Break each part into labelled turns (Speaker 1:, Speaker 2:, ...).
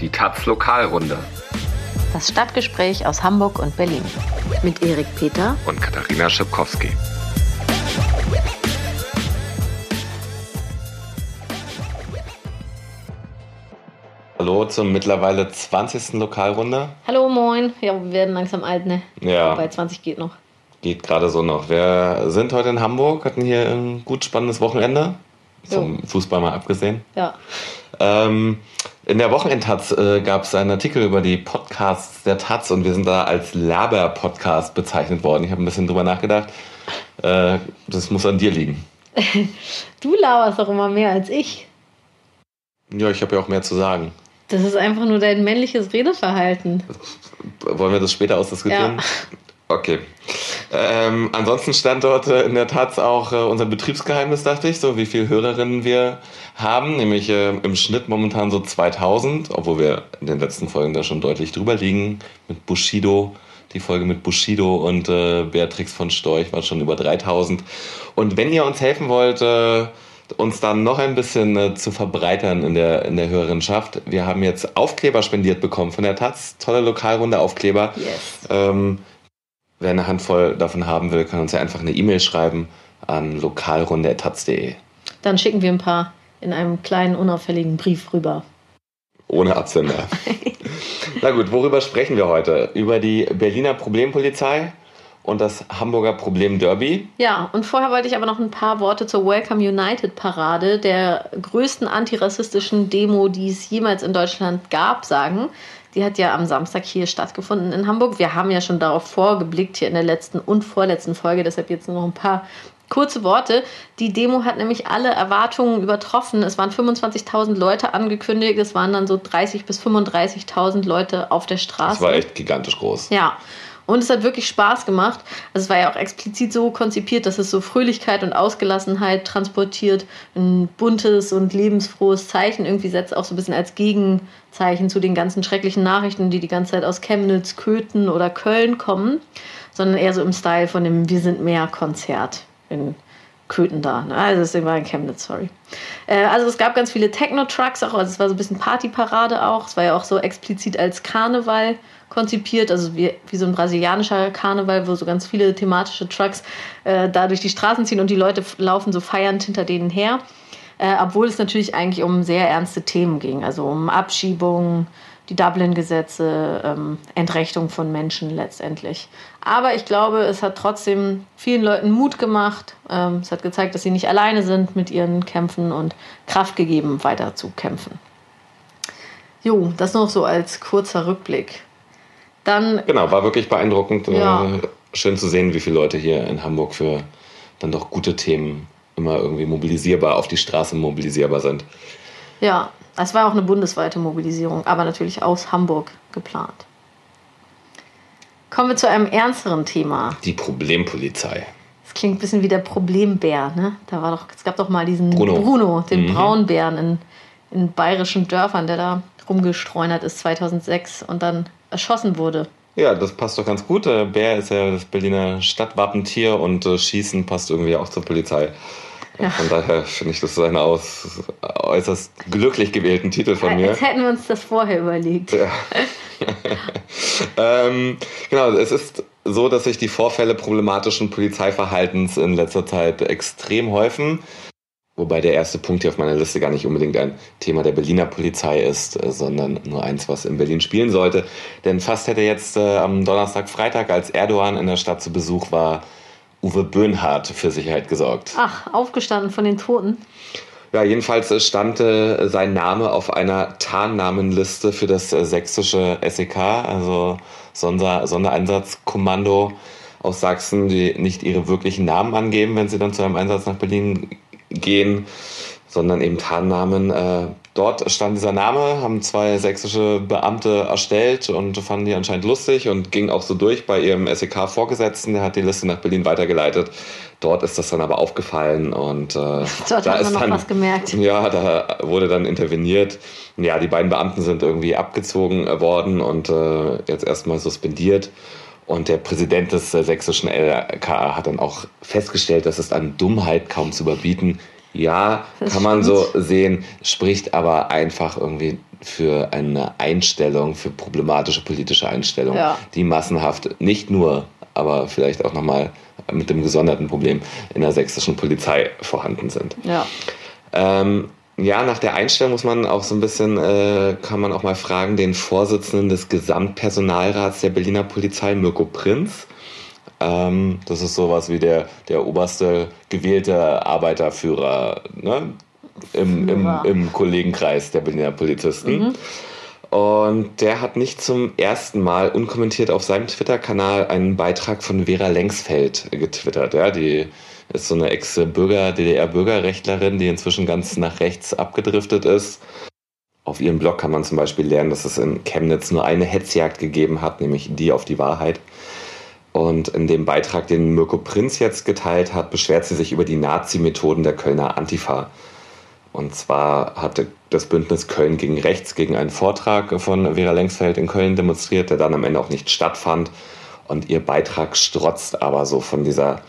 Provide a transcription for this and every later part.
Speaker 1: Die Taz Lokalrunde.
Speaker 2: Das Stadtgespräch aus Hamburg und Berlin.
Speaker 3: Mit Erik Peter
Speaker 1: und Katharina Schipkowski.
Speaker 4: Hallo zur mittlerweile 20. Lokalrunde.
Speaker 3: Hallo, moin. Ja, wir werden langsam alt, ne?
Speaker 4: Ja.
Speaker 3: Bei 20 geht noch.
Speaker 4: Geht gerade so noch. Wir sind heute in Hamburg, hatten hier ein gut spannendes Wochenende. Vom Fußball mal abgesehen.
Speaker 3: Ja.
Speaker 4: Ähm, in der Wochenendtaz äh, gab es einen Artikel über die Podcasts der Taz und wir sind da als Laber-Podcast bezeichnet worden. Ich habe ein bisschen drüber nachgedacht. Äh, das muss an dir liegen.
Speaker 3: Du laberst doch immer mehr als ich.
Speaker 4: Ja, ich habe ja auch mehr zu sagen.
Speaker 3: Das ist einfach nur dein männliches Redeverhalten.
Speaker 4: Wollen wir das später ausdiskutieren?
Speaker 3: Ja.
Speaker 4: Okay. Ähm, ansonsten stand dort äh, in der Tat auch äh, unser Betriebsgeheimnis, dachte ich, so wie viele Hörerinnen wir haben, nämlich äh, im Schnitt momentan so 2000, obwohl wir in den letzten Folgen da schon deutlich drüber liegen. Mit Bushido, die Folge mit Bushido und äh, Beatrix von Storch war schon über 3000. Und wenn ihr uns helfen wollt, äh, uns dann noch ein bisschen äh, zu verbreitern in der, in der Hörerinschaft. Wir haben jetzt Aufkleber spendiert bekommen von der Taz. Tolle Lokalrunde Aufkleber.
Speaker 3: Yes.
Speaker 4: Ähm, wer eine Handvoll davon haben will, kann uns ja einfach eine E-Mail schreiben an lokalrunde.taz.de.
Speaker 3: Dann schicken wir ein paar in einem kleinen, unauffälligen Brief rüber.
Speaker 4: Ohne Absender. Na gut, worüber sprechen wir heute? Über die Berliner Problempolizei und das Hamburger Problem Derby.
Speaker 3: Ja, und vorher wollte ich aber noch ein paar Worte zur Welcome United Parade, der größten antirassistischen Demo, die es jemals in Deutschland gab, sagen. Die hat ja am Samstag hier stattgefunden in Hamburg. Wir haben ja schon darauf vorgeblickt hier in der letzten und vorletzten Folge, deshalb jetzt nur noch ein paar kurze Worte. Die Demo hat nämlich alle Erwartungen übertroffen. Es waren 25.000 Leute angekündigt, es waren dann so 30.000 bis 35.000 Leute auf der Straße.
Speaker 4: Das war echt gigantisch groß.
Speaker 3: Ja. Und es hat wirklich Spaß gemacht. Also es war ja auch explizit so konzipiert, dass es so Fröhlichkeit und Ausgelassenheit transportiert. Ein buntes und lebensfrohes Zeichen irgendwie setzt auch so ein bisschen als Gegenzeichen zu den ganzen schrecklichen Nachrichten, die die ganze Zeit aus Chemnitz, Köthen oder Köln kommen. Sondern eher so im Style von dem Wir sind mehr Konzert in Köthen da. Ne? Also das war in Chemnitz, sorry. Äh, also es gab ganz viele Techno-Trucks auch, also es war so ein bisschen Partyparade auch. Es war ja auch so explizit als Karneval konzipiert, also wie, wie so ein brasilianischer Karneval, wo so ganz viele thematische Trucks äh, da durch die Straßen ziehen und die Leute laufen so feiernd hinter denen her. Äh, obwohl es natürlich eigentlich um sehr ernste Themen ging, also um Abschiebung, die Dublin-Gesetze, ähm, Entrechtung von Menschen letztendlich. Aber ich glaube, es hat trotzdem vielen Leuten Mut gemacht. Ähm, es hat gezeigt, dass sie nicht alleine sind mit ihren Kämpfen und Kraft gegeben, weiter zu kämpfen. Jo, das noch so als kurzer Rückblick. Dann,
Speaker 4: Genau, war wirklich beeindruckend.
Speaker 3: Ja.
Speaker 4: Äh, schön zu sehen, wie viele Leute hier in Hamburg für dann doch gute Themen immer irgendwie mobilisierbar, auf die Straße mobilisierbar sind.
Speaker 3: ja, es war auch eine bundesweite Mobilisierung, aber natürlich aus Hamburg geplant. Kommen wir zu einem ernsteren Thema.
Speaker 4: Die Problempolizei.
Speaker 3: Das klingt ein bisschen wie der Problembär, ne? Da war doch, es gab doch mal diesen
Speaker 4: Bruno.
Speaker 3: den
Speaker 4: Mhm.
Speaker 3: Braunbären in, in bayerischen Dörfern, der da rumgestreunert ist 2006 und dann erschossen wurde.
Speaker 4: Ja, das passt doch ganz gut. Der Bär ist ja das Berliner Stadtwappentier und äh, Schießen passt irgendwie auch zur Polizei.
Speaker 3: Ja.
Speaker 4: Von daher finde ich, das ist ein aus, äußerst glücklich gewählten Titel von mir.
Speaker 3: Als hätten wir uns das vorher überlegt.
Speaker 4: Ja. ähm, genau, es ist so, dass sich die Vorfälle problematischen Polizeiverhaltens in letzter Zeit extrem häufen. Wobei der erste Punkt hier auf meiner Liste gar nicht unbedingt ein Thema der Berliner Polizei ist, äh, sondern nur eins, was in Berlin spielen sollte. Denn fast hätte jetzt äh, am Donnerstag, Freitag, als Erdogan in der Stadt zu Besuch war, Uwe Böhnhardt für Sicherheit gesorgt.
Speaker 3: Ach, aufgestanden von den Toten.
Speaker 4: Ja, jedenfalls stand äh, sein Name auf einer Tarnnamenliste für das äh, sächsische SEK, also Sonder Sondereinsatzkommando aus Sachsen, die nicht ihre wirklichen Namen angeben, wenn sie dann zu einem Einsatz nach Berlin gehen, sondern eben Tarnnamen. Äh, dort stand dieser Name, haben zwei sächsische Beamte erstellt und fanden die anscheinend lustig und ging auch so durch bei ihrem SEK-Vorgesetzten, der hat die Liste nach Berlin weitergeleitet. Dort ist das dann aber aufgefallen und äh,
Speaker 3: Dort
Speaker 4: da
Speaker 3: hat
Speaker 4: ist
Speaker 3: man noch
Speaker 4: dann,
Speaker 3: was gemerkt.
Speaker 4: Ja, da wurde dann interveniert. Ja, die beiden Beamten sind irgendwie abgezogen worden und äh, jetzt erstmal suspendiert. Und der Präsident des äh, sächsischen LKA hat dann auch festgestellt, dass es an Dummheit kaum zu überbieten. Ja,
Speaker 3: Das
Speaker 4: kann man
Speaker 3: stimmt.
Speaker 4: so sehen, spricht aber einfach irgendwie für eine Einstellung, für problematische politische Einstellung,
Speaker 3: Ja.
Speaker 4: die massenhaft nicht nur, aber vielleicht auch nochmal mit dem gesonderten Problem in der sächsischen Polizei vorhanden sind.
Speaker 3: Ja.
Speaker 4: Ähm, ja, nach der Einstellung muss man auch so ein bisschen, äh, kann man auch mal fragen, den Vorsitzenden des Gesamtpersonalrats der Berliner Polizei, Mirko Prinz. Ähm, das ist sowas wie der, der oberste gewählte Arbeiterführer ne? Im, im, im Kollegenkreis der Berliner Polizisten. Und der hat nicht zum ersten Mal unkommentiert auf seinem Twitter-Kanal einen Beitrag von Vera Lengsfeld getwittert. Ja, die ist so eine Ex-Bürger, DDR-Bürgerrechtlerin, die inzwischen ganz nach rechts abgedriftet ist. Auf ihrem Blog kann man zum Beispiel lernen, dass es in Chemnitz nur eine Hetzjagd gegeben hat, nämlich die auf die Wahrheit. Und in dem Beitrag, den Mirko Prinz jetzt geteilt hat, beschwert sie sich über die Nazi-Methoden der Kölner Antifa. Und zwar hatte das Bündnis Köln gegen Rechts gegen einen Vortrag von Vera Lengsfeld in Köln demonstriert, der dann am Ende auch nicht stattfand. Und ihr Beitrag strotzt aber so von dieser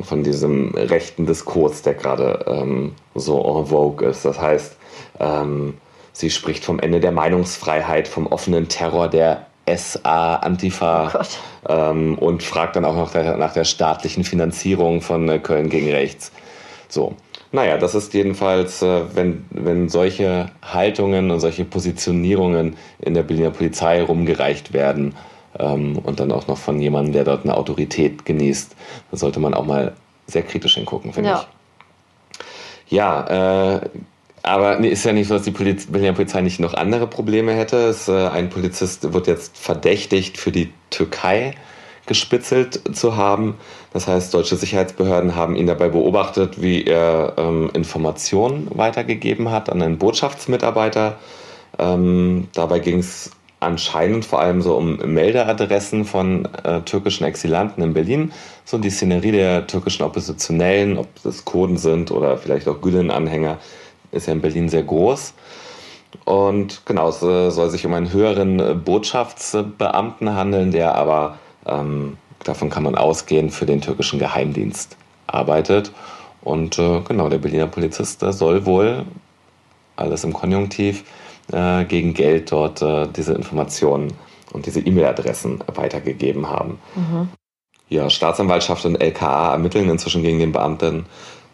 Speaker 4: von diesem rechten Diskurs, der gerade ähm, so en vogue ist. Das heißt, ähm, sie spricht vom Ende der Meinungsfreiheit, vom offenen Terror der SA, Antifa
Speaker 3: Oh
Speaker 4: ähm, und fragt dann auch noch der, nach der staatlichen Finanzierung von äh, Köln gegen Rechts. So. Naja, das ist jedenfalls, äh, wenn, wenn solche Haltungen und solche Positionierungen in der Berliner Polizei rumgereicht werden ähm, und dann auch noch von jemandem, der dort eine Autorität genießt, da sollte man auch mal sehr kritisch hingucken, finde
Speaker 3: Ja.
Speaker 4: ich. Ja, äh, aber nee, ist ja nicht so, dass die Poliz Berliner Polizei nicht noch andere Probleme hätte. Es, äh, ein Polizist wird jetzt verdächtigt, für die Türkei gespitzelt zu haben. Das heißt, deutsche Sicherheitsbehörden haben ihn dabei beobachtet, wie er ähm, Informationen weitergegeben hat an einen Botschaftsmitarbeiter. Ähm, dabei ging es anscheinend vor allem so um Meldeadressen von äh, türkischen Exilanten in Berlin. So die Szenerie der türkischen Oppositionellen, ob das Kurden sind oder vielleicht auch Gülen-Anhänger, ist ja in Berlin sehr groß. Und genau, es äh, soll sich um einen höheren Botschaftsbeamten handeln, der aber, ähm, davon kann man ausgehen, für den türkischen Geheimdienst arbeitet. Und äh, genau, der Berliner Polizist soll wohl, alles im Konjunktiv, äh, gegen Geld dort äh, diese Informationen und diese E-Mail-Adressen weitergegeben haben. Ja, Staatsanwaltschaft und LKA ermitteln inzwischen gegen den Beamten.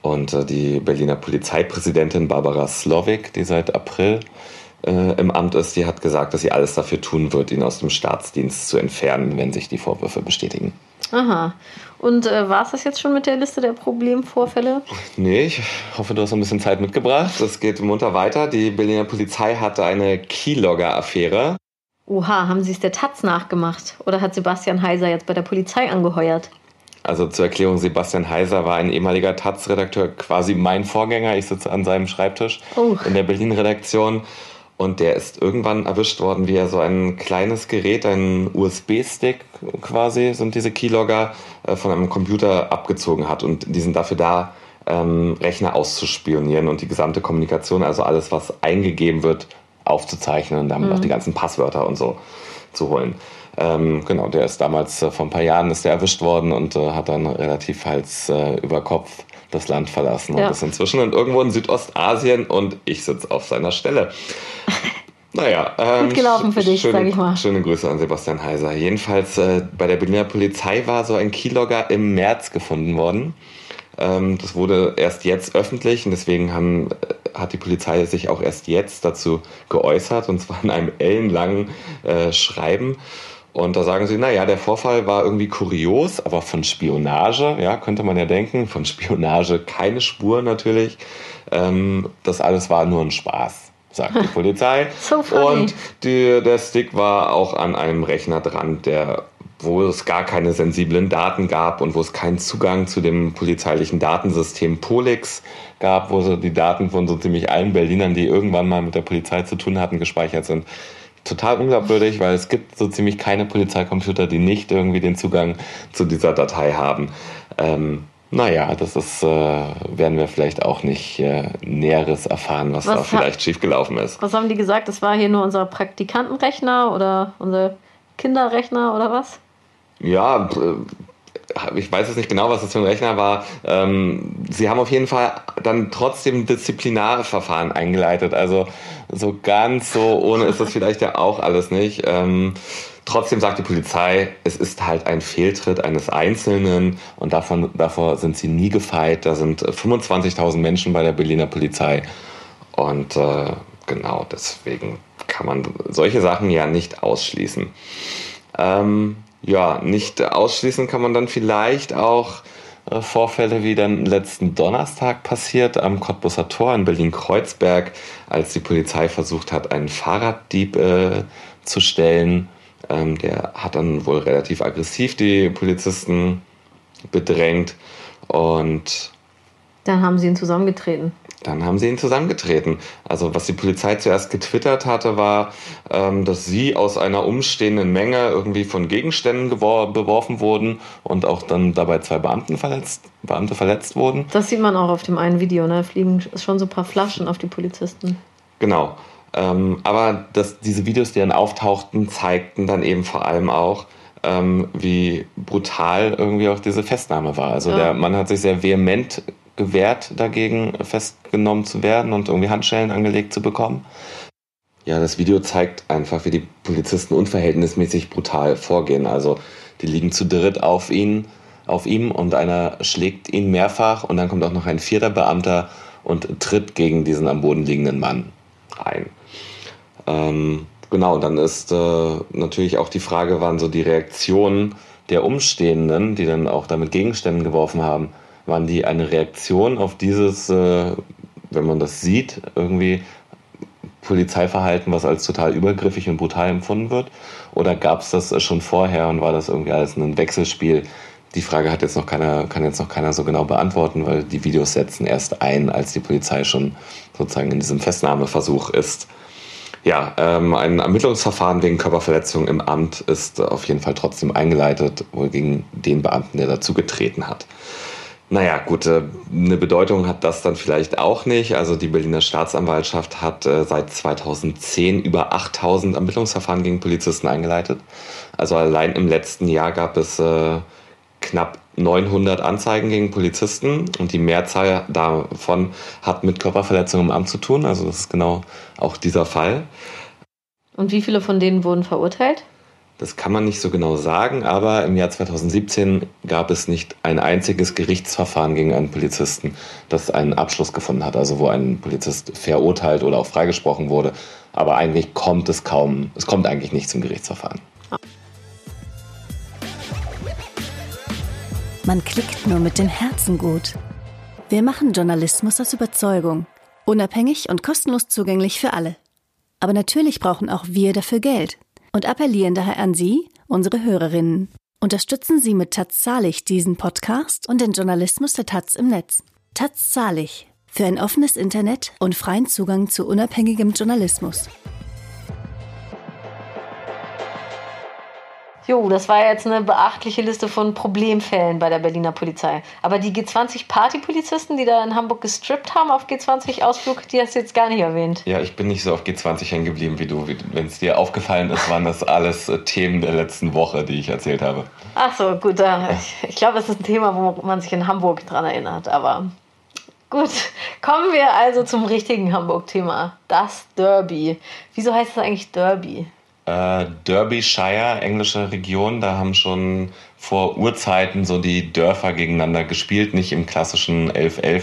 Speaker 4: Und äh, die Berliner Polizeipräsidentin Barbara Slowik, die seit April äh, im Amt ist, die hat gesagt, dass sie alles dafür tun wird, ihn aus dem Staatsdienst zu entfernen, wenn sich die Vorwürfe bestätigen.
Speaker 3: Aha. Und äh, war es das jetzt schon mit der Liste der Problemvorfälle?
Speaker 4: Nee, ich hoffe, du hast ein bisschen Zeit mitgebracht. Es geht munter weiter. Die Berliner Polizei hatte eine Keylogger-Affäre.
Speaker 3: Oha, haben sie es der Taz nachgemacht? Oder hat Sebastian Heiser jetzt bei der Polizei angeheuert?
Speaker 4: Also zur Erklärung, Sebastian Heiser war ein ehemaliger Taz-Redakteur, quasi mein Vorgänger. Ich sitze an seinem Schreibtisch
Speaker 3: Oh.
Speaker 4: in der Berlin-Redaktion. Und der ist irgendwann erwischt worden, wie er so ein kleines Gerät, einen USB-Stick quasi, sind diese Keylogger, äh, von einem Computer abgezogen hat. Und die sind dafür da, ähm, Rechner auszuspionieren und die gesamte Kommunikation, also alles, was eingegeben wird, aufzuzeichnen und damit auch die ganzen Passwörter und so zu holen. Ähm, genau, der ist damals äh, vor ein paar Jahren ist der erwischt worden und äh, hat dann relativ Hals äh, über Kopf das Land verlassen
Speaker 3: Ja.
Speaker 4: und ist inzwischen in irgendwo in Südostasien und ich sitze auf seiner Stelle. Naja, ähm,
Speaker 3: Gut gelaufen für dich,
Speaker 4: schöne,
Speaker 3: sag ich mal.
Speaker 4: Schöne Grüße an Sebastian Heiser. Jedenfalls äh, bei der Berliner Polizei war so ein Keylogger im März gefunden worden. Ähm, das wurde erst jetzt öffentlich und deswegen haben, äh, hat die Polizei sich auch erst jetzt dazu geäußert und zwar in einem ellenlangen äh, Schreiben. Und da sagen sie, naja, der Vorfall war irgendwie kurios, aber von Spionage, ja, könnte man ja denken, von Spionage keine Spur natürlich. Ähm, das alles war nur ein Spaß, sagt die Polizei.
Speaker 3: So funny.
Speaker 4: Und die, der Stick war auch an einem Rechner dran, der, wo es gar keine sensiblen Daten gab und wo es keinen Zugang zu dem polizeilichen Datensystem Polix gab, wo so die Daten von so ziemlich allen Berlinern, die irgendwann mal mit der Polizei zu tun hatten, gespeichert sind. Total unglaubwürdig, weil es gibt so ziemlich keine Polizeicomputer, die nicht irgendwie den Zugang zu dieser Datei haben. Ähm, naja, das ist, äh, werden wir vielleicht auch nicht äh, Näheres erfahren, was,
Speaker 3: Was
Speaker 4: da vielleicht schiefgelaufen ist.
Speaker 3: Was haben die gesagt? Das war hier nur unser Praktikantenrechner oder unser Kinderrechner oder was?
Speaker 4: Ja, äh, ich weiß jetzt nicht genau, was das für ein Rechner war. Ähm, sie haben auf jeden Fall dann trotzdem Disziplinarverfahren eingeleitet. Also so ganz so ohne ist das vielleicht ja auch alles nicht. Ähm, trotzdem sagt die Polizei, es ist halt ein Fehltritt eines Einzelnen und davon, davor sind sie nie gefeit. Da sind 25.000 Menschen bei der Berliner Polizei und äh, genau deswegen kann man solche Sachen ja nicht ausschließen. Ähm, ja, nicht ausschließen kann man dann vielleicht auch äh, Vorfälle wie dann letzten Donnerstag passiert am Cottbusser Tor in Berlin-Kreuzberg, als die Polizei versucht hat, einen Fahrraddieb äh, zu stellen. Ähm, der hat dann wohl relativ aggressiv die Polizisten bedrängt und
Speaker 3: dann haben sie ihn zusammengetreten.
Speaker 4: Dann haben sie ihn zusammengetreten. Also was die Polizei zuerst getwittert hatte, war, ähm, dass sie aus einer umstehenden Menge irgendwie von Gegenständen beworfen wurden und auch dann dabei zwei Beamten verletzt, Beamte verletzt wurden.
Speaker 3: Das sieht man auch auf dem einen Video, ne? Fliegen schon so ein paar Flaschen auf die Polizisten.
Speaker 4: Genau. Ähm, aber das, diese Videos, die dann auftauchten, zeigten dann eben vor allem auch, ähm, wie brutal irgendwie auch diese Festnahme war. Also ja. der Mann hat sich sehr vehement gewehrt dagegen, festgenommen zu werden und irgendwie Handschellen angelegt zu bekommen. Ja, das Video zeigt einfach, wie die Polizisten unverhältnismäßig brutal vorgehen. Also die liegen zu dritt auf ihn, auf ihm und einer schlägt ihn mehrfach und dann kommt auch noch ein vierter Beamter und tritt gegen diesen am Boden liegenden Mann ein. Ähm, genau, und dann ist äh, natürlich auch die Frage, waren so die Reaktionen der Umstehenden, die dann auch damit Gegenständen geworfen haben, waren die eine Reaktion auf dieses, äh, wenn man das sieht, irgendwie Polizeiverhalten, was als total übergriffig und brutal empfunden wird? Oder gab es das schon vorher und war das irgendwie alles ein Wechselspiel? Die Frage hat jetzt noch keiner, kann jetzt noch keiner so genau beantworten, weil die Videos setzen erst ein, als die Polizei schon sozusagen in diesem Festnahmeversuch ist. Ja, ähm, ein Ermittlungsverfahren wegen Körperverletzung im Amt ist auf jeden Fall trotzdem eingeleitet, wohl gegen den Beamten, der dazu getreten hat. Naja, gut, äh, eine Bedeutung hat das dann vielleicht auch nicht. Also die Berliner Staatsanwaltschaft hat äh, seit 2010 über 8000 Ermittlungsverfahren gegen Polizisten eingeleitet. Also allein im letzten Jahr gab es äh, knapp 900 Anzeigen gegen Polizisten und die Mehrzahl davon hat mit Körperverletzung im Amt zu tun. Also das ist genau auch dieser Fall.
Speaker 3: Und wie viele von denen wurden verurteilt?
Speaker 4: Das kann man nicht so genau sagen, aber im Jahr 2017 gab es nicht ein einziges Gerichtsverfahren gegen einen Polizisten, das einen Abschluss gefunden hat, also wo ein Polizist verurteilt oder auch freigesprochen wurde. Aber eigentlich kommt es kaum, es kommt eigentlich nicht zum Gerichtsverfahren.
Speaker 5: Man klickt nur mit dem Herzen gut. Wir machen Journalismus aus Überzeugung. Unabhängig und kostenlos zugänglich für alle. Aber natürlich brauchen auch wir dafür Geld und appellieren daher an Sie, unsere Hörerinnen. Unterstützen Sie mit Taz Zahlig diesen Podcast und den Journalismus der Taz im Netz. Taz Zahlig für ein offenes Internet und freien Zugang zu unabhängigem Journalismus.
Speaker 3: Jo, das war jetzt eine beachtliche Liste von Problemfällen bei der Berliner Polizei. Aber die G20-Partypolizisten, die da in Hamburg gestrippt haben auf G20-Ausflug, die hast du jetzt gar nicht erwähnt.
Speaker 4: Ja, ich bin nicht so auf G20 hängen geblieben wie du. Wenn es dir aufgefallen ist, waren das alles äh, Themen der letzten Woche, die ich erzählt habe.
Speaker 3: Ach so, gut. Ich, glaube, das ist ein Thema, wo man sich in Hamburg dran erinnert. Aber Gut, kommen wir also zum richtigen Hamburg-Thema. Das Derby. Wieso heißt es eigentlich Derby?
Speaker 4: Äh, Derbyshire, englische Region, da haben schon vor Urzeiten so die Dörfer gegeneinander gespielt, nicht im klassischen 11-11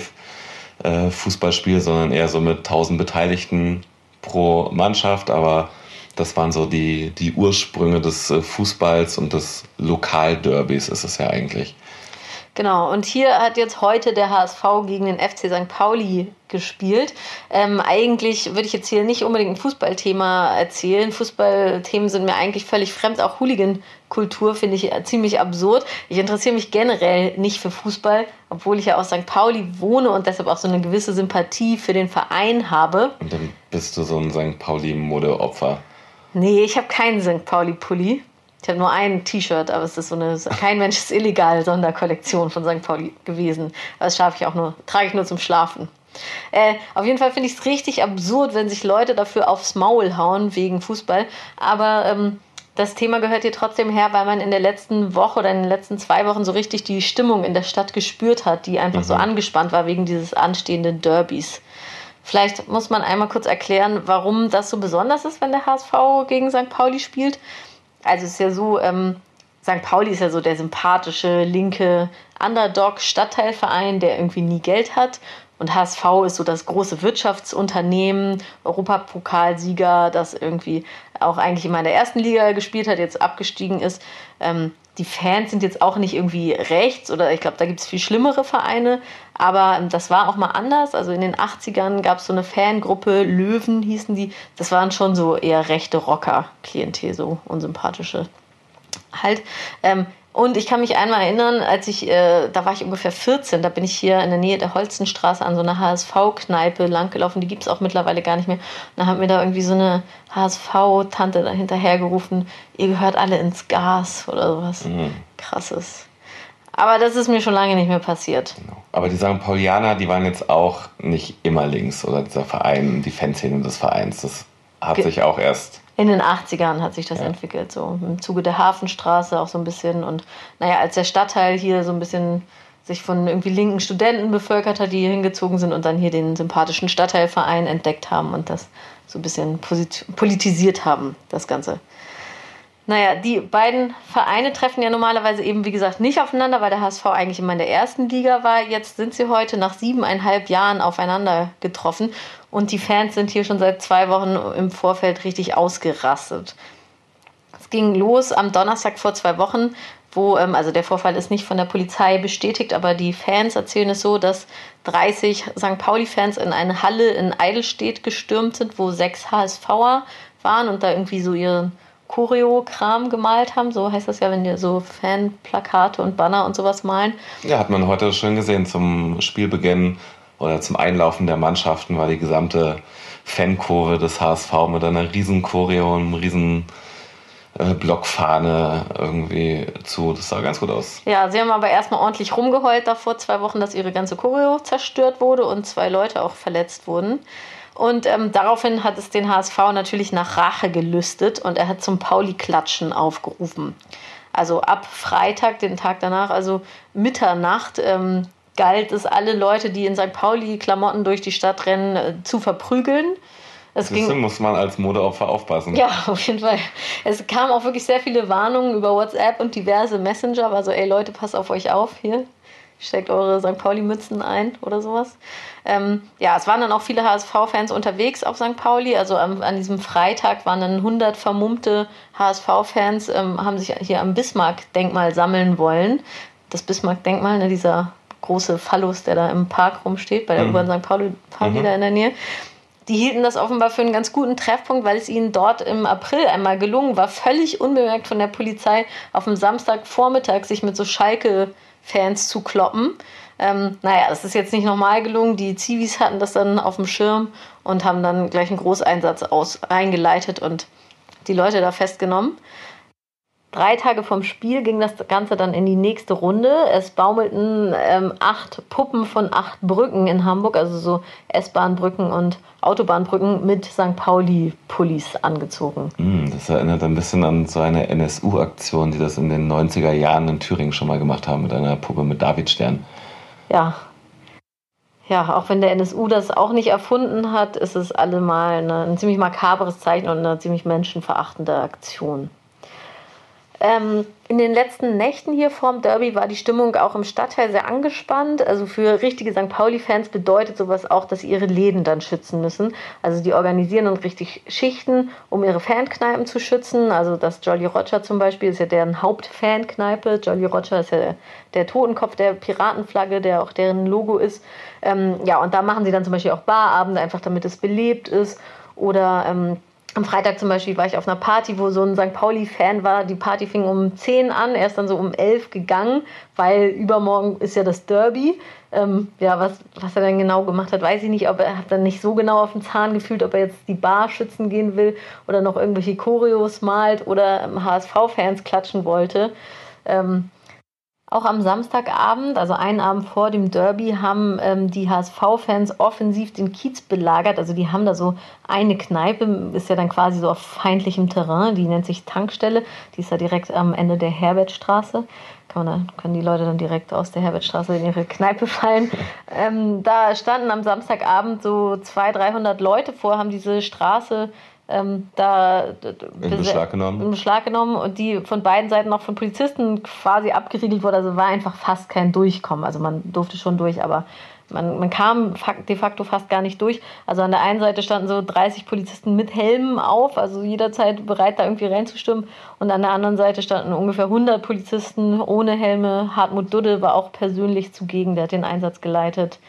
Speaker 4: äh, Fußballspiel, sondern eher so mit 1000 Beteiligten pro Mannschaft, aber das waren so die, die Ursprünge des äh, Fußballs und des Lokalderbys ist es ja eigentlich.
Speaker 3: Genau, und hier hat jetzt heute der HSV gegen den FC St. Pauli gespielt. Ähm, eigentlich würde ich jetzt hier nicht unbedingt ein Fußballthema erzählen. Fußballthemen sind mir eigentlich völlig fremd. Auch Hooligan-Kultur finde ich ziemlich absurd. Ich interessiere mich generell nicht für Fußball, obwohl ich ja aus St. Pauli wohne und deshalb auch so eine gewisse Sympathie für den Verein habe.
Speaker 4: Und dann bist du so ein St. Pauli-Modeopfer.
Speaker 3: Nee, ich habe keinen St. Pauli-Pulli. Ich habe nur ein T-Shirt, aber es ist so eine kein Mensch ist illegal Sonderkollektion von St. Pauli gewesen. Das schaffe ich auch nur, trage ich nur zum Schlafen. Äh, auf jeden Fall finde ich es richtig absurd, wenn sich Leute dafür aufs Maul hauen wegen Fußball. Aber ähm, das Thema gehört hier trotzdem her, weil man in der letzten Woche oder in den letzten zwei Wochen so richtig die Stimmung in der Stadt gespürt hat, die einfach mhm. so angespannt war wegen dieses anstehenden Derbys. Vielleicht muss man einmal kurz erklären, warum das so besonders ist, wenn der HSV gegen St. Pauli spielt. Also es ist ja so, ähm, St. Pauli ist ja so der sympathische, linke Underdog-Stadtteilverein, der irgendwie nie Geld hat. Und HSV ist so das große Wirtschaftsunternehmen, Europapokalsieger, das irgendwie auch eigentlich immer in der ersten Liga gespielt hat, jetzt abgestiegen ist. Ähm, die Fans sind jetzt auch nicht irgendwie rechts oder ich glaube, da gibt es viel schlimmere Vereine, aber das war auch mal anders. Also in den 80ern gab es so eine Fangruppe, Löwen hießen die. Das waren schon so eher rechte Rocker-Klientel, so unsympathische halt. Ähm, und ich kann mich einmal erinnern, als ich, äh, da war ich ungefähr 14, da bin ich hier in der Nähe der Holzenstraße an so einer HSV-Kneipe langgelaufen, die gibt es auch mittlerweile gar nicht mehr. Und da hat mir da irgendwie so eine HSV-Tante hinterhergerufen, ihr gehört alle ins Gas oder sowas. Mhm. Krasses. Aber das ist mir schon lange nicht mehr passiert.
Speaker 4: Genau. Aber die St. Paulianer, die waren jetzt auch nicht immer links oder dieser Verein, die Fanszene des Vereins, das hat Ge sich auch erst
Speaker 3: in den 80ern hat sich das ja. entwickelt, so im Zuge der Hafenstraße auch so ein bisschen. Und naja, als der Stadtteil hier so ein bisschen sich von irgendwie linken Studenten bevölkert hat, die hier hingezogen sind und dann hier den sympathischen Stadtteilverein entdeckt haben und das so ein bisschen politisiert haben, das Ganze. Naja, die beiden Vereine treffen ja normalerweise eben, wie gesagt, nicht aufeinander, weil der HSV eigentlich immer in der ersten Liga war. Jetzt sind sie heute nach siebeneinhalb Jahren aufeinander getroffen und die Fans sind hier schon seit zwei Wochen im Vorfeld richtig ausgerastet. Es ging los am Donnerstag vor zwei Wochen, wo, ähm, also der Vorfall ist nicht von der Polizei bestätigt, aber die Fans erzählen es so, dass 30 St. Pauli-Fans in eine Halle in Eidelstedt gestürmt sind, wo sechs HSVer waren und da irgendwie so ihren Choreo-Kram gemalt haben. So heißt das ja, wenn die so Fanplakate und Banner und sowas malen.
Speaker 4: Ja, hat man heute schön gesehen. Zum Spielbeginn oder zum Einlaufen der Mannschaften war die gesamte Fankurve des HSV mit einer riesen Choreo, einem riesen äh, Blockfahne irgendwie zu. Das sah ganz gut aus.
Speaker 3: Ja, sie haben aber erstmal ordentlich rumgeheult da vor zwei Wochen, dass ihre ganze Choreo zerstört wurde und zwei Leute auch verletzt wurden. Und ähm, daraufhin hat es den HSV natürlich nach Rache gelüstet und er hat zum Pauli-Klatschen aufgerufen. Also ab Freitag, den Tag danach, also Mitternacht, ähm, galt es, alle Leute, die in St. Pauli-Klamotten durch die Stadt rennen, äh, zu verprügeln.
Speaker 4: Es ging, muss man als Modeopfer aufpassen.
Speaker 3: Ja, auf jeden Fall. Es kamen auch wirklich sehr viele Warnungen über WhatsApp und diverse Messenger. Also, ey Leute, passt auf euch auf hier steckt eure St. Pauli-Mützen ein oder sowas. Ähm, ja, es waren dann auch viele HSV-Fans unterwegs auf St. Pauli. Also am, an diesem Freitag waren dann 100 vermummte HSV-Fans, ähm, haben sich hier am Bismarck-Denkmal sammeln wollen. Das Bismarck-Denkmal, ne, dieser große Phallus, der da im Park rumsteht, bei der mhm. U-Bahn St. Pauli, Pauli mhm. da in der Nähe. Die hielten das offenbar für einen ganz guten Treffpunkt, weil es ihnen dort im April einmal gelungen war, völlig unbemerkt von der Polizei auf dem Samstagvormittag sich mit so Schalke Fans zu kloppen. Ähm, naja, das ist jetzt nicht normal gelungen. Die Zivis hatten das dann auf dem Schirm und haben dann gleich einen Großeinsatz aus, reingeleitet und die Leute da festgenommen. Drei Tage vom Spiel ging das Ganze dann in die nächste Runde. Es baumelten ähm, acht Puppen von acht Brücken in Hamburg, also so S-Bahn-Brücken und Autobahnbrücken mit St. Pauli-Pullis angezogen.
Speaker 4: Mm, das erinnert ein bisschen an so eine NSU-Aktion, die das in den 90er Jahren in Thüringen schon mal gemacht haben mit einer Puppe mit Davidstern.
Speaker 3: Ja. Ja, auch wenn der NSU das auch nicht erfunden hat, ist es allemal eine, ein ziemlich makabres Zeichen und eine ziemlich menschenverachtende Aktion. Ähm, in den letzten Nächten hier vorm Derby war die Stimmung auch im Stadtteil sehr angespannt. Also für richtige St. Pauli-Fans bedeutet sowas auch, dass sie ihre Läden dann schützen müssen. Also die organisieren dann richtig Schichten, um ihre Fankneipen zu schützen. Also das Jolly Roger zum Beispiel ist ja deren Hauptfankneipe. Jolly Roger ist ja der, der, Totenkopf der Piratenflagge, der auch deren Logo ist. Ähm, ja, und da machen sie dann zum Beispiel auch Barabende, einfach damit es belebt ist. Oder ähm, am Freitag zum Beispiel war ich auf einer Party, wo so ein St. Pauli-Fan war. Die Party fing um 10 an, er ist dann so um 11 gegangen, weil übermorgen ist ja das Derby. Ähm, ja, was, was er dann genau gemacht hat, weiß ich nicht. Aber er hat dann nicht so genau auf den Zahn gefühlt, ob er jetzt die Bar schützen gehen will oder noch irgendwelche Choreos malt oder HSV-Fans klatschen wollte. Ähm, Auch am Samstagabend, also einen Abend vor dem Derby, haben ähm, die HSV-Fans offensiv den Kiez belagert. Also die haben da so eine Kneipe, ist ja dann quasi so auf feindlichem Terrain, die nennt sich Tankstelle. Die ist ja direkt am Ende der Herbertstraße. Da können die Leute dann direkt aus der Herbertstraße in ihre Kneipe fallen. Ähm, da standen am Samstagabend so 200, 300 Leute vor, haben diese Straße ähm, da
Speaker 4: in Beschlag genommen.
Speaker 3: in Beschlag genommen und die von beiden Seiten auch von Polizisten quasi abgeriegelt wurde. Also war einfach fast kein Durchkommen. Also man durfte schon durch, aber man, man kam de facto fast gar nicht durch. Also an der einen Seite standen so 30 Polizisten mit Helmen auf, also jederzeit bereit, da irgendwie reinzustürmen. Und an der anderen Seite standen ungefähr 100 Polizisten ohne Helme. Hartmut Dudde war auch persönlich zugegen, der hat den Einsatz geleitet.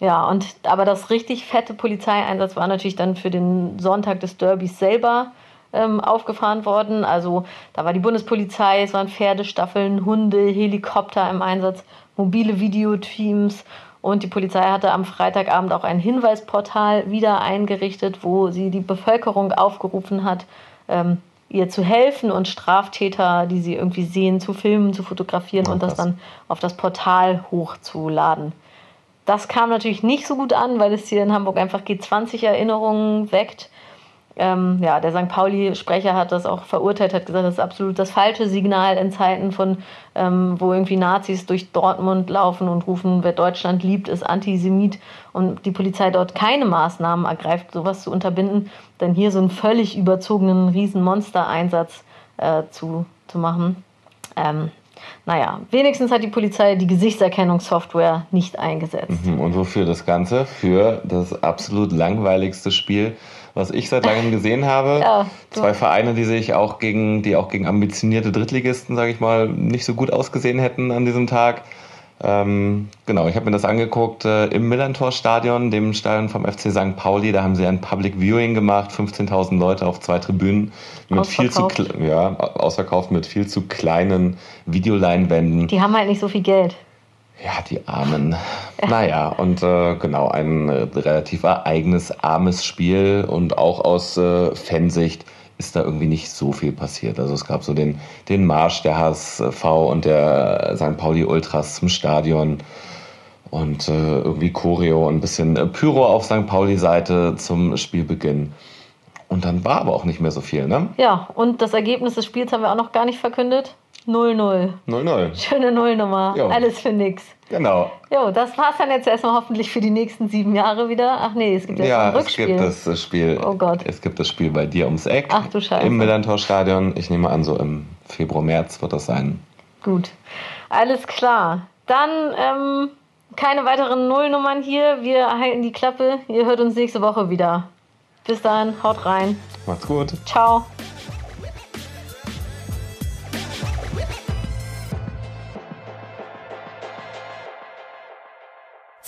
Speaker 3: Ja, und aber das richtig fette Polizeieinsatz war natürlich dann für den Sonntag des Derbys selber ähm, aufgefahren worden. Also da war die Bundespolizei, es waren Pferdestaffeln, Hunde, Helikopter im Einsatz, mobile Videoteams und die Polizei hatte am Freitagabend auch ein Hinweisportal wieder eingerichtet, wo sie die Bevölkerung aufgerufen hat, ähm, ihr zu helfen und Straftäter, die sie irgendwie sehen, zu filmen, zu fotografieren oh, und das dann auf das Portal hochzuladen. Das kam natürlich nicht so gut an, weil es hier in Hamburg einfach G20-Erinnerungen weckt. Ähm, ja, der St. Pauli-Sprecher hat das auch verurteilt, hat gesagt, das ist absolut das falsche Signal in Zeiten von, ähm, wo irgendwie Nazis durch Dortmund laufen und rufen, wer Deutschland liebt, ist Antisemit und die Polizei dort keine Maßnahmen ergreift, sowas zu unterbinden, dann hier so einen völlig überzogenen Riesenmonster-Einsatz äh, zu, zu machen. Ähm, naja, wenigstens hat die Polizei die Gesichtserkennungssoftware nicht eingesetzt.
Speaker 4: Mhm, und wofür das Ganze? Für das absolut langweiligste Spiel, was ich seit langem gesehen habe. ja, Zwei Vereine, die sich auch gegen, die auch gegen ambitionierte Drittligisten, sage ich mal, nicht so gut ausgesehen hätten an diesem Tag. Ähm, genau, ich habe mir das angeguckt äh, im Millantor-Stadion, dem Stadion vom FC St. Pauli. Da haben sie ein Public Viewing gemacht, 15.000 Leute auf zwei Tribünen mit viel zu ja ausverkauft mit viel zu kleinen Videoleinwänden.
Speaker 3: Die haben halt nicht so viel Geld.
Speaker 4: Ja, die Armen. Naja, und äh, genau, ein äh, relativ ereignisarmes Spiel und auch aus äh, Fansicht ist da irgendwie nicht so viel passiert. Also es gab so den, den Marsch der HSV und der St. Pauli Ultras zum Stadion und äh, irgendwie Choreo und ein bisschen äh, Pyro auf St. Pauli-Seite zum Spielbeginn. Und dann war aber auch nicht mehr so viel, ne?
Speaker 3: Ja, und das Ergebnis des Spiels haben wir auch noch gar nicht verkündet. 0-0.
Speaker 4: 0-0.
Speaker 3: Schöne Nullnummer. Jo. Alles für nix.
Speaker 4: Genau.
Speaker 3: Jo, das war's dann jetzt erstmal hoffentlich für die nächsten sieben Jahre wieder. Ach nee, es gibt jetzt ja, ein Rückspiel.
Speaker 4: Ja, es gibt das Spiel.
Speaker 3: Oh Gott.
Speaker 4: Es gibt das Spiel bei dir ums Eck.
Speaker 3: Ach du Scheiße.
Speaker 4: Im Millantor-Stadion. Ich nehme an, so im Februar, März wird das sein.
Speaker 3: Gut. Alles klar. Dann ähm, keine weiteren Nullnummern hier. Wir halten die Klappe. Ihr hört uns nächste Woche wieder. Bis dann, haut rein.
Speaker 4: Macht's gut.
Speaker 3: Ciao.